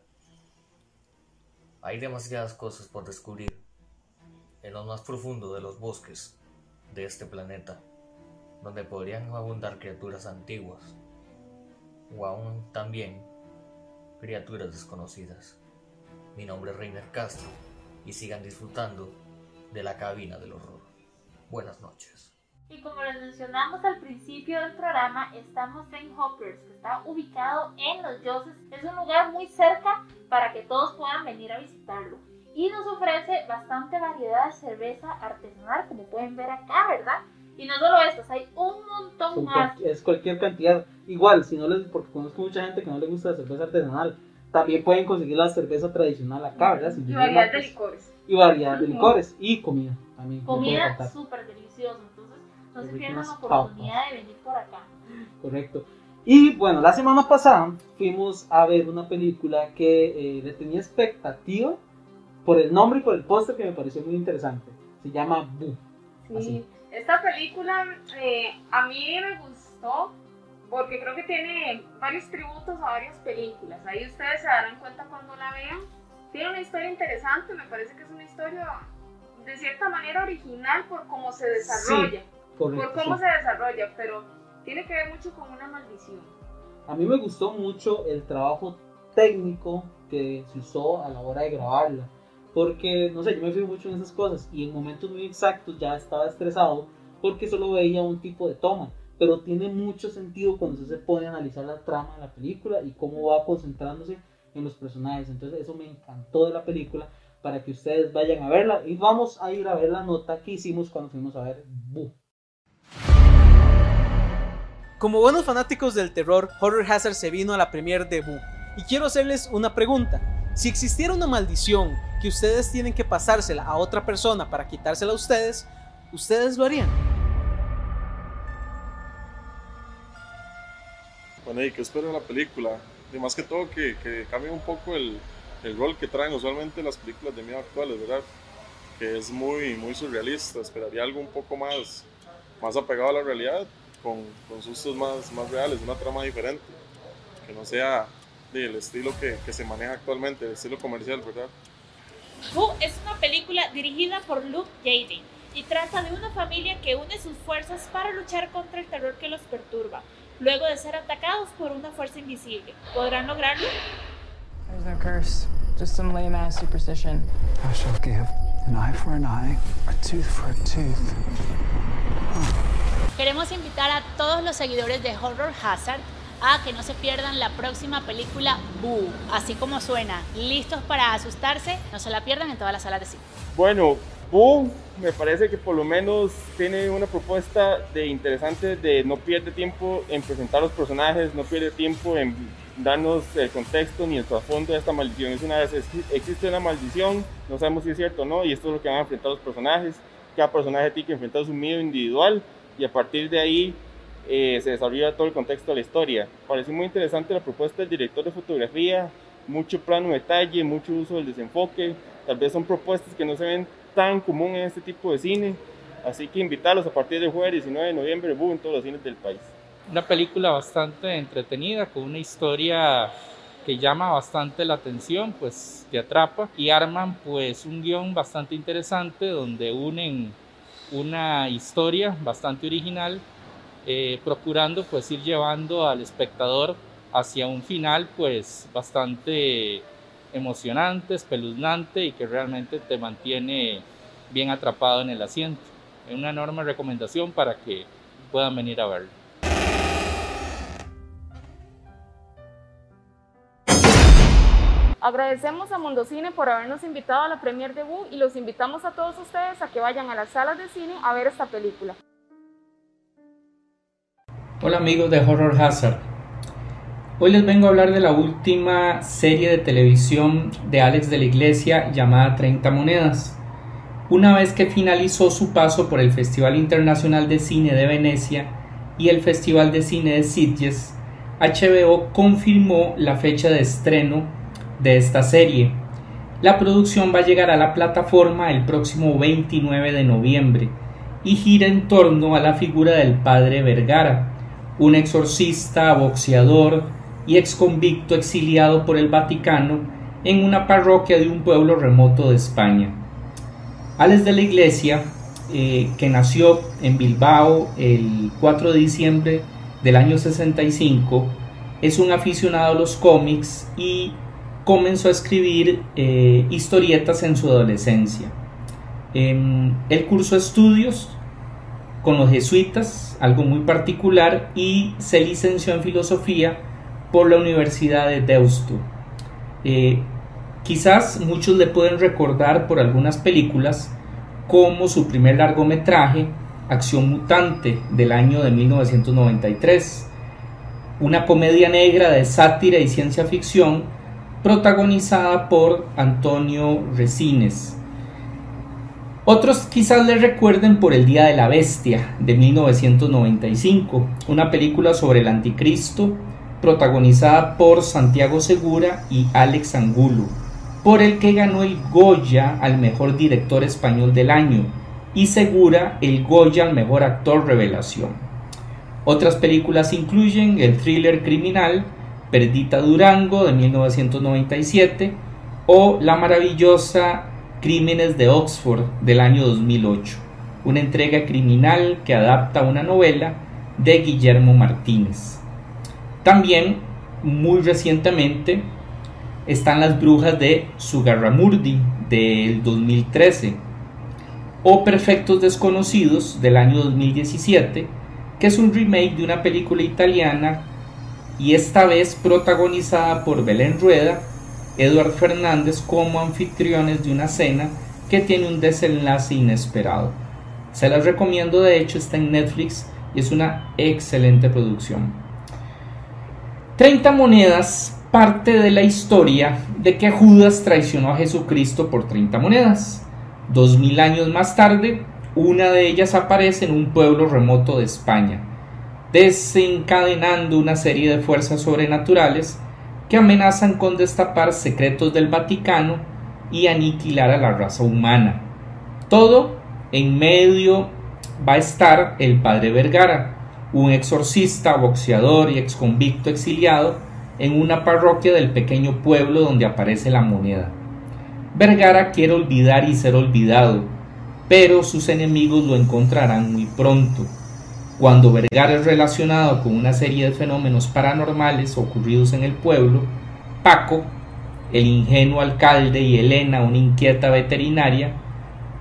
Hay demasiadas cosas por descubrir en lo más profundo de los bosques de este planeta, donde podrían abundar criaturas antiguas o aún también criaturas desconocidas. Mi nombre es Reiner Castro y sigan disfrutando de la cabina del horror. Buenas noches. Y como les mencionamos al principio del programa, estamos en Hoppers, que está ubicado en Los Yoses. Es un lugar muy cerca para que todos puedan venir a visitarlo. Y nos ofrece bastante variedad de cerveza artesanal, como pueden ver acá, ¿verdad? Y no solo esto, hay un montón más. Es cualquier cantidad. Igual, si no les, porque conozco mucha gente que no le gusta la cerveza artesanal, también pueden conseguir la cerveza tradicional acá, ¿verdad? y variedad de licores. Y variedad de licores y comida también. Comida súper deliciosa, entonces no se pierdan la oportunidad de venir por acá. Correcto. Y bueno, la semana pasada fuimos a ver una película que eh, le tenía expectativa por el nombre y por el póster que me pareció muy interesante. Se llama Boo. Sí, esta película eh, a mí me gustó porque creo que tiene varios tributos a varias películas. Ahí ustedes se darán cuenta cuando la vean. Tiene una historia interesante, me parece que es una historia de cierta manera original por cómo se desarrolla. por cómo se desarrolla, pero tiene que ver mucho con una maldición. A mí me gustó mucho el trabajo técnico que se usó a la hora de grabarla. Porque, no sé, yo me fijo mucho en esas cosas y en momentos muy exactos ya estaba estresado porque solo veía un tipo de toma pero tiene mucho sentido cuando usted se pone a analizar la trama de la película y cómo va concentrándose en los personajes. Entonces eso me encantó de la película para que ustedes vayan a verla y vamos a ir a ver la nota que hicimos cuando fuimos a ver Boo. Como buenos fanáticos del terror, Horror Hazard se vino a la premiere de Boo. Y quiero hacerles una pregunta. Si existiera una maldición que ustedes tienen que pasársela a otra persona para quitársela a ustedes, ¿ustedes lo harían? Bueno, y que espero en la película. Y más que todo que, que cambie un poco el, el, rol que traen usualmente las películas de miedo actuales, ¿verdad? Que es muy, muy surrealista. Esperaría algo un poco más, más apegado a la realidad, con, con sustos más, más reales, una trama diferente. Que no sea del estilo que, que se maneja actualmente, el estilo comercial, ¿verdad? Boo es una película dirigida por Luke Jading y trata de una familia que une sus fuerzas para luchar contra el terror que los perturba luego de ser atacados por una fuerza invisible. ¿Podrán lograrlo? There's no curse, just some lame ass superstition. I shall give an eye for an eye, a tooth for a tooth. Queremos invitar a todos los seguidores de Horror Hazard a que no se pierdan la próxima película Boo, así como suena, listos para asustarse, no se la pierdan en todas las salas de cine. Bueno, Boo me parece que por lo menos tiene una propuesta de interesante de no pierde tiempo en presentar los personajes, no pierde tiempo en darnos el contexto ni el trasfondo de esta maldición. Es una vez existe una maldición, no sabemos si es cierto o no, y esto es lo que van a enfrentar los personajes. Cada personaje tiene que enfrentar su miedo individual y a partir de ahí eh, se desarrolla todo el contexto de la historia. Parece muy interesante la propuesta del director de fotografía, mucho plano detalle, mucho uso del desenfoque. Tal vez son propuestas que no se ven tan común en este tipo de cine. Así que invitarlos a partir del jueves 19 de noviembre en todos los cines del país. Una película bastante entretenida, con una historia que llama bastante la atención, pues te atrapa y arman pues un guion bastante interesante donde unen una historia bastante original, eh, procurando pues ir llevando al espectador hacia un final pues bastante emocionante, espeluznante y que realmente te mantiene bien atrapado en el asiento. Es una enorme recomendación para que puedan venir a verlo. Agradecemos a Mundocine por habernos invitado a la premier de Boo y los invitamos a todos ustedes a que vayan a las salas de cine a ver esta película. Hola amigos de Horror Hazard. Hoy les vengo a hablar de la última serie de televisión de Alex de la Iglesia llamada 30 Monedas. Una vez que finalizó su paso por el Festival Internacional de Cine de Venecia y el Festival de Cine de Sitges, HBO confirmó la fecha de estreno de esta serie. La producción va a llegar a la plataforma el próximo 29 de noviembre y gira en torno a la figura del padre Vergara, un exorcista, boxeador y exconvicto exiliado por el Vaticano en una parroquia de un pueblo remoto de España. Alex de la Iglesia, eh, que nació en Bilbao el 4 de diciembre del año 65, es un aficionado a los cómics y comenzó a escribir eh, historietas en su adolescencia. Em, él cursó estudios con los jesuitas, algo muy particular, y se licenció en filosofía por la Universidad de Deusto. Eh, quizás muchos le pueden recordar por algunas películas como su primer largometraje, Acción Mutante, del año de 1993, una comedia negra de sátira y ciencia ficción protagonizada por Antonio Resines. Otros quizás le recuerden por El Día de la Bestia de 1995, una película sobre el anticristo protagonizada por Santiago Segura y Alex Angulo, por el que ganó el Goya al mejor director español del año y Segura el Goya al mejor actor revelación. Otras películas incluyen el thriller criminal Perdita Durango de 1997 o la maravillosa Crímenes de Oxford del año 2008, una entrega criminal que adapta una novela de Guillermo Martínez. También, muy recientemente, están Las Brujas de Sugarramurdi del 2013 o Perfectos Desconocidos del año 2017, que es un remake de una película italiana y esta vez protagonizada por Belén Rueda, Eduard Fernández como anfitriones de una cena que tiene un desenlace inesperado. Se las recomiendo, de hecho está en Netflix y es una excelente producción. 30 monedas parte de la historia de que Judas traicionó a Jesucristo por 30 monedas. Dos mil años más tarde, una de ellas aparece en un pueblo remoto de España desencadenando una serie de fuerzas sobrenaturales que amenazan con destapar secretos del Vaticano y aniquilar a la raza humana. Todo en medio va a estar el padre Vergara, un exorcista, boxeador y exconvicto exiliado en una parroquia del pequeño pueblo donde aparece la moneda. Vergara quiere olvidar y ser olvidado, pero sus enemigos lo encontrarán muy pronto cuando Vergara es relacionado con una serie de fenómenos paranormales ocurridos en el pueblo, Paco, el ingenuo alcalde y Elena, una inquieta veterinaria,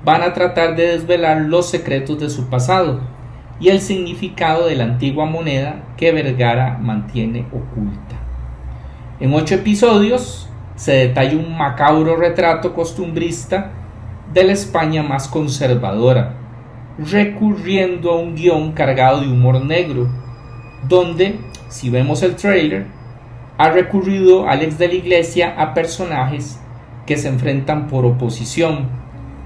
van a tratar de desvelar los secretos de su pasado y el significado de la antigua moneda que Vergara mantiene oculta. En ocho episodios se detalla un macabro retrato costumbrista de la España más conservadora, recurriendo a un guion cargado de humor negro, donde, si vemos el trailer, ha recurrido Alex de la Iglesia a personajes que se enfrentan por oposición,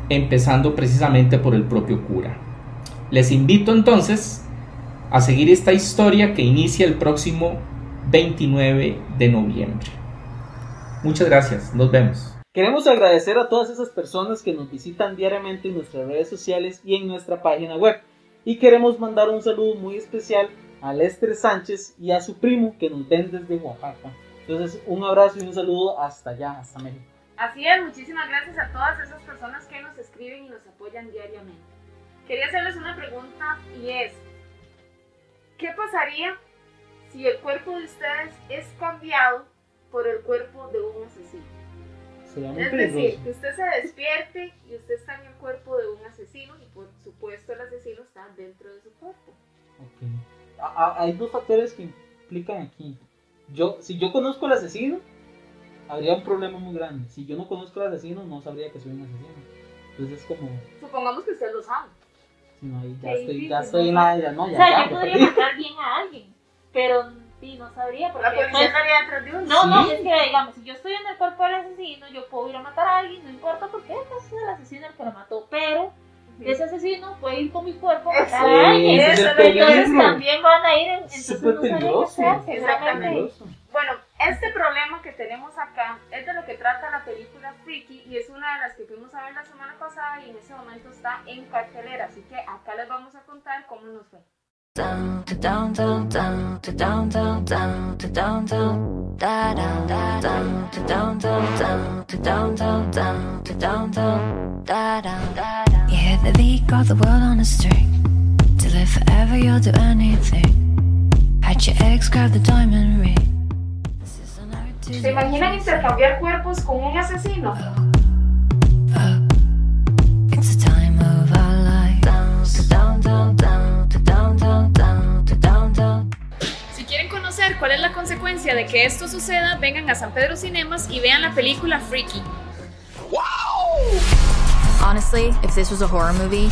empezando precisamente por el propio cura. Les invito entonces a seguir esta historia que inicia el próximo 29 de noviembre. Muchas gracias, nos vemos. Queremos agradecer a todas esas personas que nos visitan diariamente en nuestras redes sociales y en nuestra página web. Y queremos mandar un saludo muy especial a Lester Sánchez y a su primo que nos ven desde Oaxaca. Entonces, un abrazo y un saludo hasta allá, hasta México. Así es, muchísimas gracias a todas esas personas que nos escriben y nos apoyan diariamente. Quería hacerles una pregunta y es, ¿qué pasaría si el cuerpo de ustedes es cambiado por el cuerpo de un asesino? es decir, que usted se despierte y usted está en el cuerpo de un asesino y por supuesto el asesino está dentro de su cuerpo. Okay. Hay dos factores que implican aquí. Yo, si yo conozco al asesino, habría un problema muy grande. Si yo no conozco al asesino, no sabría que soy un asesino. Entonces es como... Supongamos que usted lo sabe. No, ahí ya estoy, ya estoy en la... Ya, no, ya, o sea, yo podría matar bien a alguien, pero sí, no sabría porque... La policía estaría detrás de uno. No, no, es que digamos, si yo estoy en el cuerpo del asesino, yo puedo ir a matar a alguien, no importa por qué, es el asesino el que lo mató, pero ese asesino puede ir con mi cuerpo a matar a alguien. entonces también van a ir en, entonces no peligroso. Exactamente. Bueno, este problema que tenemos acá es de lo que trata la película Freaky y es una de las que fuimos a ver la semana pasada y en ese momento está en cartelera, así que acá les vamos a contar cómo nos fue. Hit the beat, got the world on a string. To live forever, you'll do anything. Had your ex grab the diamond ring. ¿Se imaginan intercambiar cuerpos con un asesino? Si quieren conocer cuál es la consecuencia de que esto suceda, vengan a San Pedro Cinemas y vean la película Freaky. Honestly, if this was a horror movie,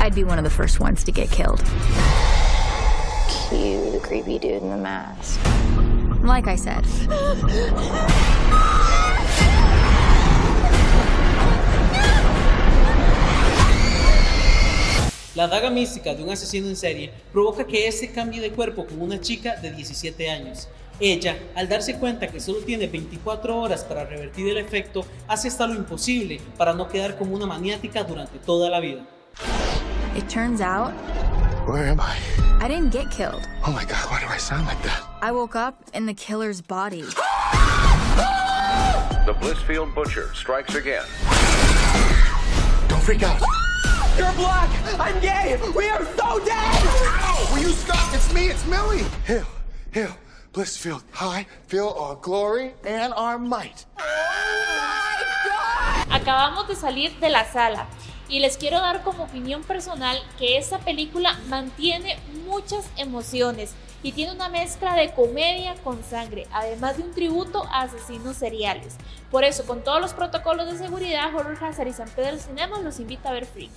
I'd be one of the first ones to get killed. Cue the creepy dude in the mask. Like I said. La daga mística de un asesino en serie provoca que este cambie de cuerpo con una chica de 17 años. Ella, al darse cuenta que solo tiene 24 horas para revertir el efecto, hace hasta lo imposible para no quedar como una maniática durante toda la vida. It turns out Where am I? I didn't get killed. Oh my god, why do I sound like that? I woke up in the killer's body. The Blissfield Butcher strikes again. Don't freak out. You're black! I'm gay! We are so dead! Ow! Will you stop? It's me, it's Millie! Hill, Hill, Blissfield, high, feel our glory and our might. Acabamos de salir de la sala y les quiero dar como opinión personal que esta película mantiene muchas emociones y tiene una mezcla de comedia con sangre, además de un tributo a asesinos seriales. Por eso, con todos los protocolos de seguridad, Horror Hazard y San Pedro Cinemas los invita a ver Freaky.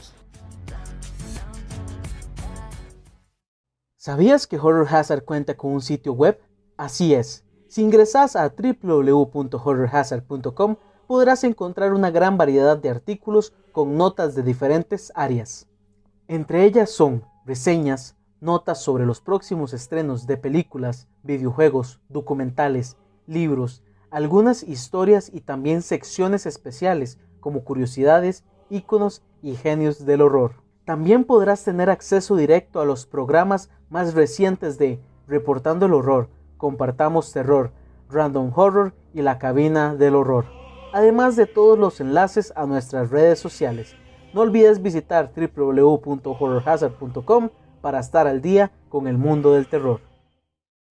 ¿Sabías que Horror Hazard cuenta con un sitio web? Así es. Si ingresas a www.horrorhazard.com podrás encontrar una gran variedad de artículos con notas de diferentes áreas. Entre ellas son reseñas, notas sobre los próximos estrenos de películas, videojuegos, documentales, libros, algunas historias y también secciones especiales como curiosidades, íconos y genios del horror. También podrás tener acceso directo a los programas más recientes de Reportando el Horror, Compartamos Terror, Random Horror y La Cabina del Horror además de todos los enlaces a nuestras redes sociales. No olvides visitar www.horrorhazard.com para estar al día con el mundo del terror.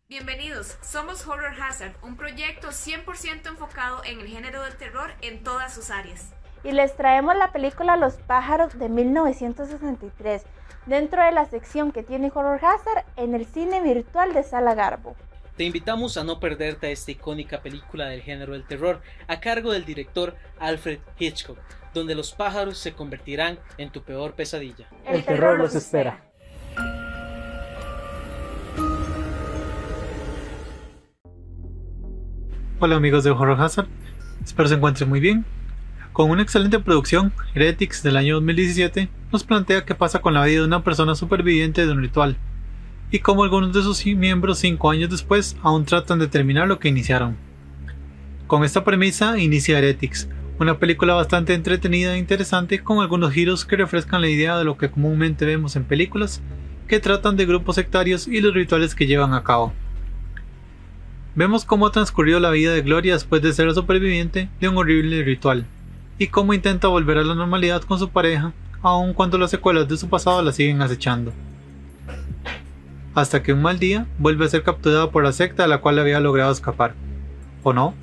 Bienvenidos, somos Horror Hazard, un proyecto 100% enfocado en el género del terror en todas sus áreas. Y les traemos la película Los pájaros de 1963, dentro de la sección que tiene Horror Hazard en el cine virtual de Sala Garbo. Te invitamos a no perderte esta icónica película del género del terror a cargo del director Alfred Hitchcock, donde los pájaros se convertirán en tu peor pesadilla. El terror los espera. Hola amigos de Horror Hazard, espero se encuentren muy bien. Con una excelente producción, Heretics del año 2017 nos plantea qué pasa con la vida de una persona superviviente de un ritual, y cómo algunos de sus miembros cinco años después aún tratan de terminar lo que iniciaron. Con esta premisa inicia Heretics, una película bastante entretenida e interesante con algunos giros que refrescan la idea de lo que comúnmente vemos en películas que tratan de grupos sectarios y los rituales que llevan a cabo. Vemos cómo ha transcurrido la vida de Gloria después de ser superviviente de un horrible ritual, y cómo intenta volver a la normalidad con su pareja, aun cuando las secuelas de su pasado la siguen acechando. Hasta que un mal día vuelve a ser capturada por la secta a la cual había logrado escapar. ¿O no?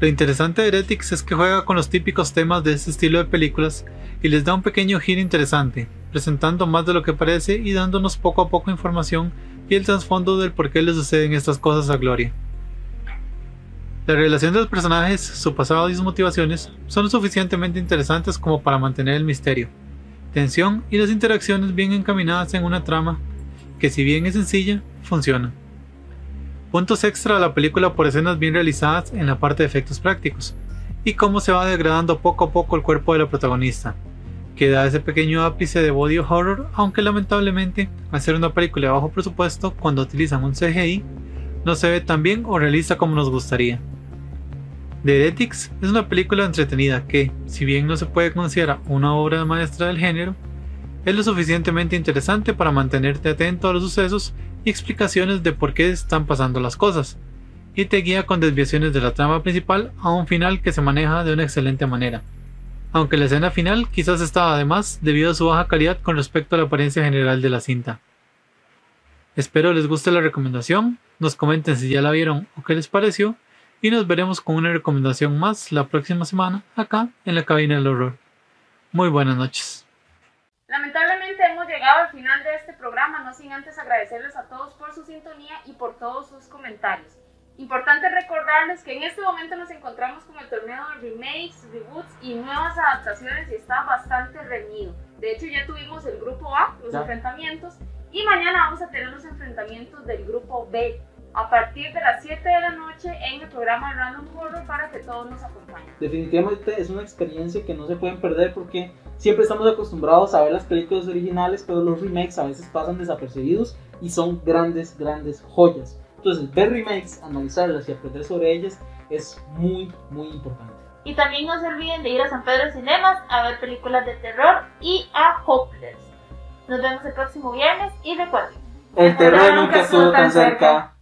Lo interesante de Heretics es que juega con los típicos temas de este estilo de películas y les da un pequeño giro interesante, presentando más de lo que parece y dándonos poco a poco información y el trasfondo del por qué le suceden estas cosas a Gloria. La relación de los personajes, su pasado y sus motivaciones son suficientemente interesantes como para mantener el misterio, tensión y las interacciones bien encaminadas en una trama que si bien es sencilla, funciona. Puntos extra a la película por escenas bien realizadas en la parte de efectos prácticos, y cómo se va degradando poco a poco el cuerpo de la protagonista, que da ese pequeño ápice de body horror, aunque lamentablemente, ser una película de bajo presupuesto, cuando utilizan un CGI, no se ve tan bien o realista como nos gustaría. The Heretics es una película entretenida que, si bien no se puede considerar una obra maestra del género, es lo suficientemente interesante para mantenerte atento a los sucesos y explicaciones de por qué están pasando las cosas, y te guía con desviaciones de la trama principal a un final que se maneja de una excelente manera. Aunque la escena final quizás estaba de más debido a su baja calidad con respecto a la apariencia general de la cinta. Espero les guste la recomendación, nos comenten si ya la vieron o qué les pareció, y nos veremos con una recomendación más la próxima semana acá en la cabina del horror. Muy buenas noches. Lamentablemente hemos llegado al final de este programa, no sin antes agradecerles a todos por su sintonía y por todos sus comentarios. Importante recordarles que en este momento nos encontramos con el torneo de remakes, reboots y nuevas adaptaciones y está bastante reñido. De hecho ya tuvimos el grupo A, los Ya. enfrentamientos, y mañana vamos a tener los enfrentamientos del grupo B a partir de las 7 de la noche en el programa Random Horror para que todos nos acompañen. Definitivamente es una experiencia que no se pueden perder porque siempre estamos acostumbrados a ver las películas originales, pero los remakes a veces pasan desapercibidos y son grandes, grandes joyas. Entonces, ver remakes, analizarlas y aprender sobre ellas es muy, muy importante. Y también no se olviden de ir a San Pedro Cinemas a ver películas de terror y a Hopeless. Nos vemos el próximo viernes y recuerden. El terror nunca estuvo tan cerca.